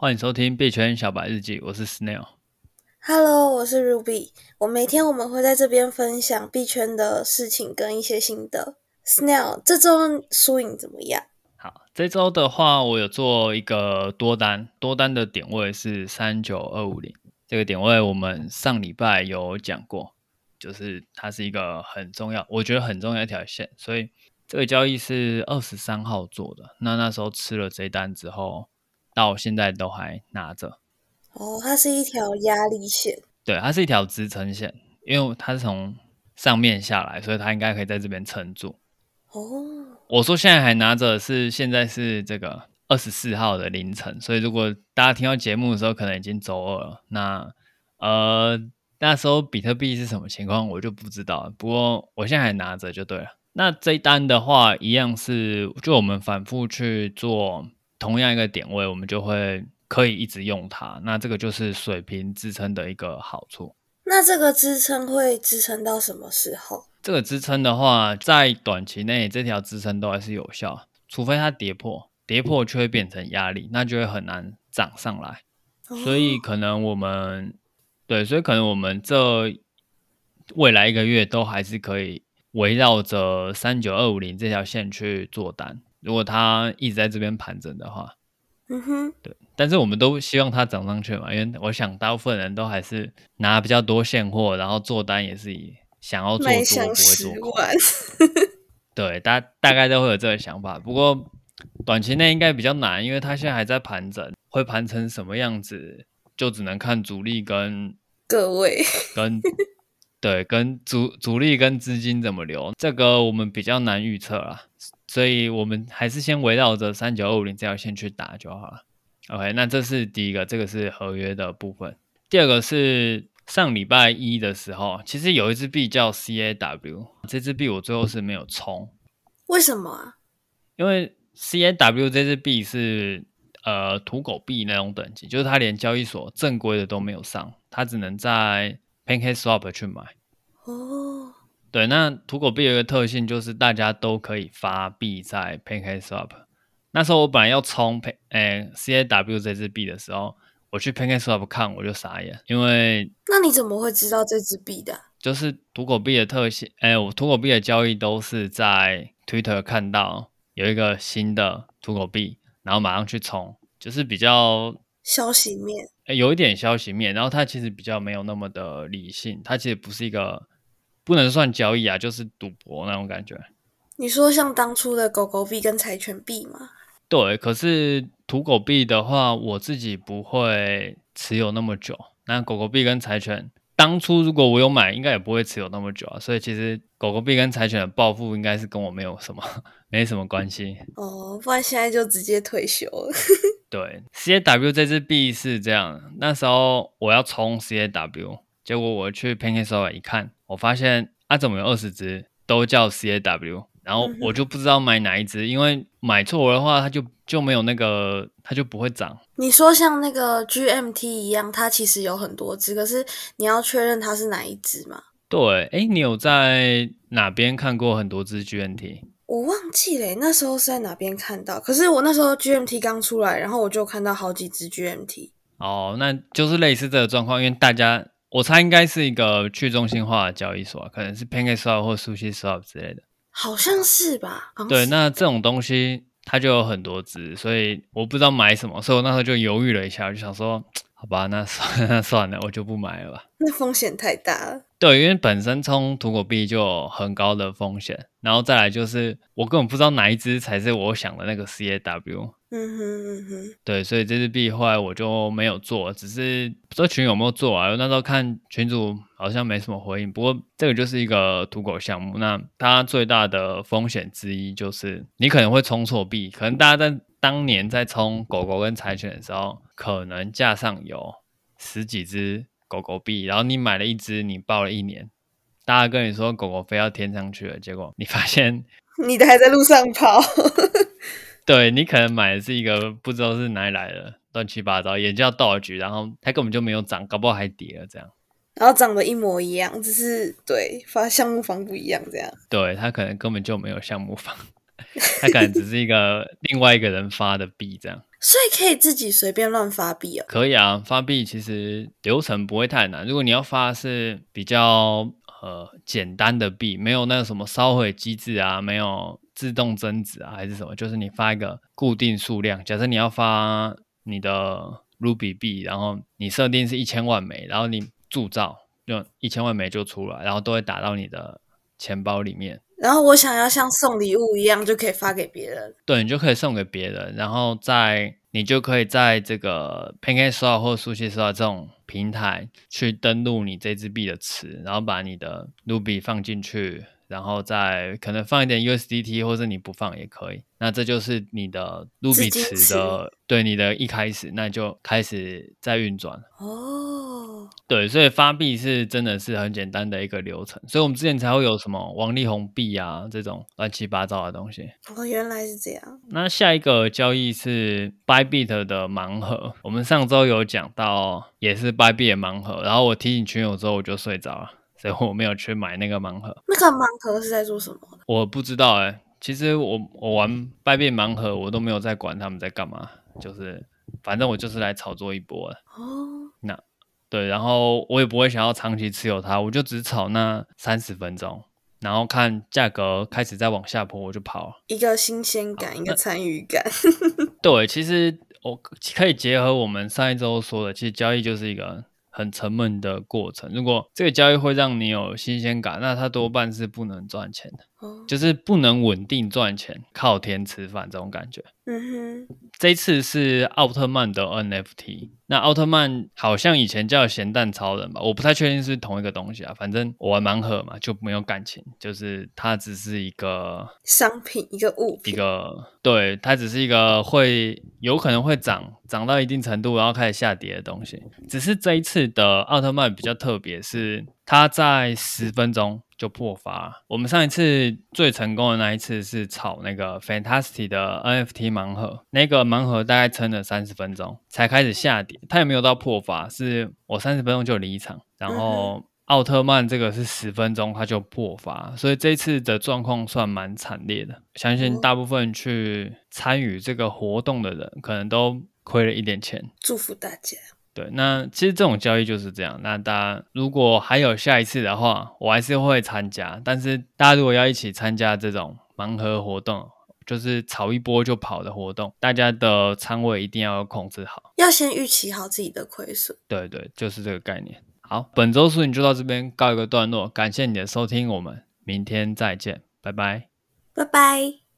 欢迎收听币圈小白日记，我是 Snail。Hello，我是 Ruby。我每天我们会在这边分享币圈的事情跟一些心得。Snail，这周输赢怎么样？好，这周的话，我有做一个多单，多单的点位是三九二五零。这个点位我们上礼拜有讲过，就是它是一个很重要，我觉得很重要一条线，所以这个交易是二十三号做的。那那时候吃了这单之后。到现在都还拿着哦，它是一条压力线，对，它是一条支撑线，因为它是从上面下来，所以它应该可以在这边撑住。哦，我说现在还拿着，是现在是这个二十四号的凌晨，所以如果大家听到节目的时候，可能已经周二了。那呃，那时候比特币是什么情况，我就不知道。不过我现在还拿着就对了。那这一单的话，一样是就我们反复去做。同样一个点位，我们就会可以一直用它。那这个就是水平支撑的一个好处。那这个支撑会支撑到什么时候？这个支撑的话，在短期内这条支撑都还是有效，除非它跌破，跌破就会变成压力，那就会很难涨上来。所以可能我们对，所以可能我们这未来一个月都还是可以围绕着三九二五零这条线去做单。如果它一直在这边盘整的话，嗯哼，对，但是我们都希望它涨上去嘛，因为我想大部分人都还是拿比较多现货，然后做单也是以想要做多不会做空，对，大大概都会有这个想法。不过短期内应该比较难，因为它现在还在盘整，会盘成什么样子，就只能看主力跟 各位跟对跟主主力跟资金怎么流，这个我们比较难预测啦。所以我们还是先围绕着三九二五零这条线去打就好了。OK，那这是第一个，这个是合约的部分。第二个是上礼拜一的时候，其实有一支币叫 CAW，这支币我最后是没有冲。为什么啊？因为 CAW 这支币是呃土狗币那种等级，就是它连交易所正规的都没有上，它只能在 PancakeSwap 去买。哦。对，那土狗币有一个特性，就是大家都可以发币在 PancakeSwap。那时候我本来要冲 Pan 诶 CAW 这支币的时候，我去 PancakeSwap 看，我就傻眼，因为那你怎么会知道这支币的？就是土狗币的特性，诶我土狗币的交易都是在 Twitter 看到有一个新的土狗币，然后马上去冲，就是比较消息面，诶有一点消息面，然后它其实比较没有那么的理性，它其实不是一个。不能算交易啊，就是赌博那种感觉。你说像当初的狗狗币跟柴犬币吗？对，可是土狗币的话，我自己不会持有那么久。那狗狗币跟柴犬，当初如果我有买，应该也不会持有那么久啊。所以其实狗狗币跟柴犬的暴富，应该是跟我没有什么 没什么关系。哦，不然现在就直接退休了。对，CAW 这只币是这样，那时候我要冲 CAW，结果我去 PancakeSwap 一看。我发现啊，怎么有二十只都叫 CAW，然后我就不知道买哪一只，因为买错的话，它就就没有那个，它就不会涨。你说像那个 GMT 一样，它其实有很多只，可是你要确认它是哪一只嘛？对，哎，你有在哪边看过很多只 GMT？我忘记了，那时候是在哪边看到？可是我那时候 GMT 刚出来，然后我就看到好几只 GMT。哦，那就是类似这个状况，因为大家。我猜应该是一个去中心化的交易所，可能是 PancakeSwap 或 SushiSwap 之类的，好像是吧？对，那这种东西它就有很多只，所以我不知道买什么，所以我那时候就犹豫了一下，我就想说，好吧，那算那 算了，我就不买了吧。那风险太大了。对，因为本身冲土狗币就有很高的风险，然后再来就是我根本不知道哪一只才是我想的那个 CAW。嗯哼嗯哼，对，所以这支币后来我就没有做，只是不知道群有没有做啊？那时候看群主好像没什么回应。不过这个就是一个土狗项目，那它最大的风险之一就是你可能会冲错币，可能大家在当年在冲狗狗跟柴犬的时候，可能架上有十几只狗狗币，然后你买了一只，你抱了一年，大家跟你说狗狗飞到天上去了，结果你发现 你的还在路上跑。对，你可能买的是一个不知道是哪里来的乱七八糟，也叫道具，然后它根本就没有涨，搞不好还跌了这样。然后长得一模一样，只是对发项目房不一样这样。对，它可能根本就没有项目方。它可能只是一个另外一个人发的币这样。所以可以自己随便乱发币啊？可以啊，发币其实流程不会太难。如果你要发是比较呃简单的币，没有那个什么烧毁机制啊，没有自动增值啊，还是什么，就是你发一个固定数量。假设你要发你的 Ruby 币，然后你设定是一千万枚，然后你铸造，就一千万枚就出来，然后都会打到你的钱包里面。然后我想要像送礼物一样，就可以发给别人。对，你就可以送给别人，然后在你就可以在这个 PancakeSwap 或 SushiSwap 这种平台去登录你这支币的池，然后把你的 Ruby 放进去，然后再可能放一点 USDT，或者你不放也可以。那这就是你的 Ruby 池的，对你的一开始，那就开始在运转。哦，对，所以发币是真的是很简单的一个流程，所以我们之前才会有什么王力宏币啊这种乱七八糟的东西。哦，原来是这样。那下一个交易是 Bybit 的盲盒，我们上周有讲到，也是 Bybit 的盲盒，然后我提醒群友之后我就睡着了，所以我没有去买那个盲盒。那个盲盒是在做什么？我不知道哎、欸。其实我我玩百变盲盒，我都没有在管他们在干嘛，就是反正我就是来炒作一波的。哦，那对，然后我也不会想要长期持有它，我就只炒那三十分钟，然后看价格开始在往下坡，我就跑。一个新鲜感，一个参与感。对，其实我可以结合我们上一周说的，其实交易就是一个。很沉闷的过程。如果这个交易会让你有新鲜感，那它多半是不能赚钱的，哦、就是不能稳定赚钱，靠天吃饭这种感觉。嗯哼，这一次是奥特曼的 NFT。那奥特曼好像以前叫咸蛋超人吧，我不太确定是，是同一个东西啊。反正我玩盲盒嘛，就没有感情，就是它只是一个商品，一个物品，一个对，它只是一个会有可能会涨涨到一定程度，然后开始下跌的东西。只是这一次的奥特曼比较特别，是它在十分钟。就破发。我们上一次最成功的那一次是炒那个 Fantastic 的 NFT 盲盒，那个盲盒大概撑了三十分钟才开始下跌，它也没有到破发，是我三十分钟就离场。然后奥特曼这个是十分钟它就破发，所以这次的状况算蛮惨烈的。相信大部分去参与这个活动的人，可能都亏了一点钱。祝福大家。对，那其实这种交易就是这样。那大家如果还有下一次的话，我还是会参加。但是大家如果要一起参加这种盲盒活动，就是炒一波就跑的活动，大家的仓位一定要控制好，要先预期好自己的亏损。对对，就是这个概念。好，本周视频就到这边告一个段落，感谢你的收听，我们明天再见，拜拜，拜拜。